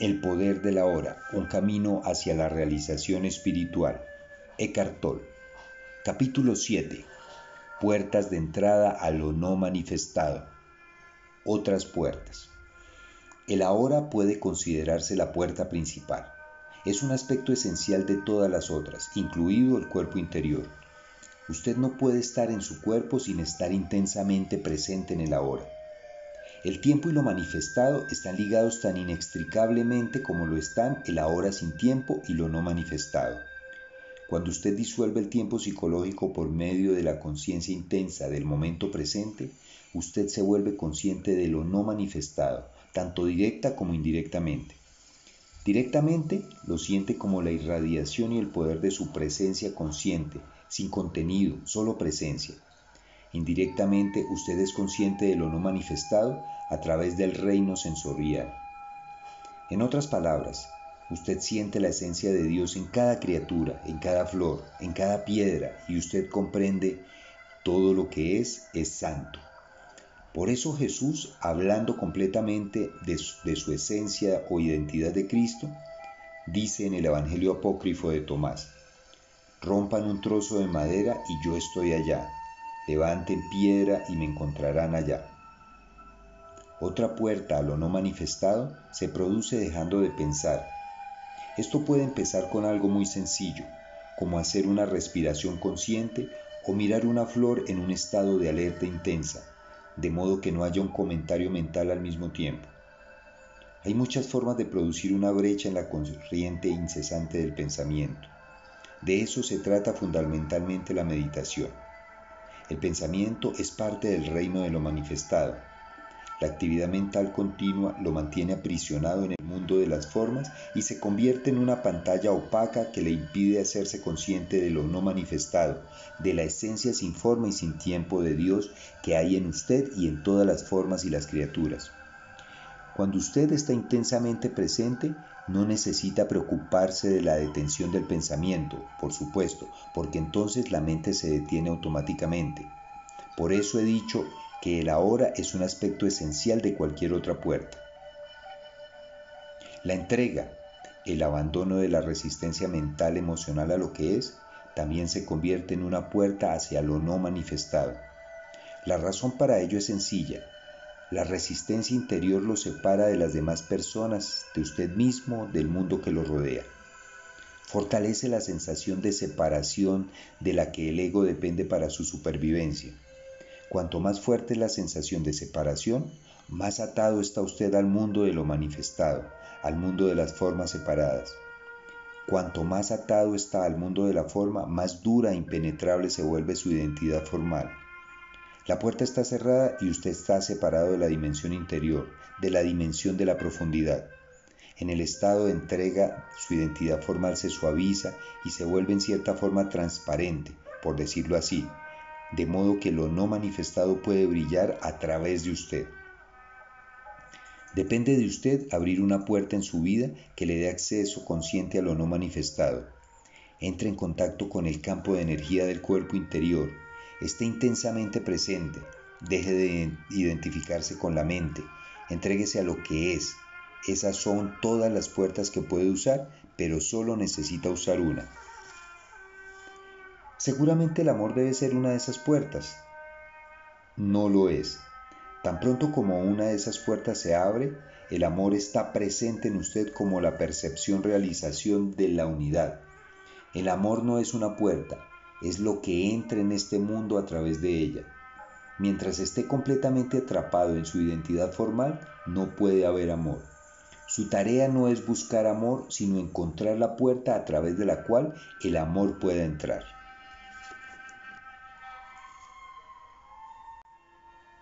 El poder de la hora, un camino hacia la realización espiritual. Eckhart Tolle. Capítulo 7. Puertas de entrada a lo no manifestado. Otras puertas. El ahora puede considerarse la puerta principal. Es un aspecto esencial de todas las otras, incluido el cuerpo interior. Usted no puede estar en su cuerpo sin estar intensamente presente en el ahora. El tiempo y lo manifestado están ligados tan inextricablemente como lo están el ahora sin tiempo y lo no manifestado. Cuando usted disuelve el tiempo psicológico por medio de la conciencia intensa del momento presente, usted se vuelve consciente de lo no manifestado, tanto directa como indirectamente. Directamente lo siente como la irradiación y el poder de su presencia consciente, sin contenido, solo presencia. Indirectamente usted es consciente de lo no manifestado a través del reino sensorial. En otras palabras, usted siente la esencia de Dios en cada criatura, en cada flor, en cada piedra, y usted comprende todo lo que es es santo. Por eso Jesús, hablando completamente de su, de su, esencia o identidad de Cristo, dice en el Evangelio apócrifo de Tomás, rompan un trozo de madera y yo estoy allá, levanten piedra y me encontrarán allá. Otra puerta a lo no manifestado se produce dejando de pensar. Esto puede empezar con algo muy sencillo, como hacer una respiración consciente o mirar una flor en un estado de alerta intensa, de modo que no haya un comentario mental al mismo tiempo. Hay muchas formas de producir una brecha en la corriente incesante del pensamiento. De eso se trata fundamentalmente la meditación. El pensamiento es parte del reino de lo manifestado la actividad mental continua lo mantiene aprisionado en el mundo de las formas y se convierte en una pantalla opaca que le impide hacerse consciente de lo no manifestado, de la esencia sin forma y sin tiempo de Dios que hay en usted y en todas las formas y las criaturas. Cuando usted está intensamente presente, no necesita preocuparse de la detención del pensamiento, por supuesto, porque entonces la mente se detiene automáticamente. Por eso he dicho que el ahora es un aspecto esencial de cualquier otra puerta. La entrega, el abandono de la resistencia mental emocional a lo que es, también se convierte en una puerta hacia lo no manifestado. La razón para ello es sencilla. La resistencia interior lo separa de las demás personas, de usted mismo, del mundo que lo rodea. Fortalece la sensación de separación de la que el ego depende para su supervivencia. Cuanto más fuerte es la sensación de separación, más atado está usted al mundo de lo manifestado, al mundo de las formas separadas. Cuanto más atado está al mundo de la forma, más dura e impenetrable se vuelve su identidad formal. La puerta está cerrada y usted está separado de la dimensión interior, de la dimensión de la profundidad. En el estado de entrega, su identidad formal se suaviza y se vuelve en cierta forma transparente, por decirlo así, de modo que lo no manifestado puede brillar a través de usted. Depende de usted abrir una puerta en su vida que le dé acceso consciente a lo no manifestado. Entre en contacto con el campo de energía del cuerpo interior. Esté intensamente presente. Deje de identificarse con la mente. Entréguese a lo que es. Esas son todas las puertas que puede usar, pero solo necesita usar una. Seguramente el amor debe ser una de esas puertas. No lo es. Tan pronto como una de esas puertas se abre, el amor está presente en usted como la percepción realización de la unidad. El amor no es una puerta, es lo que entra en este mundo a través de ella. Mientras esté completamente atrapado en su identidad formal, no puede haber amor. Su tarea no es buscar amor, sino encontrar la puerta a través de la cual el amor pueda entrar.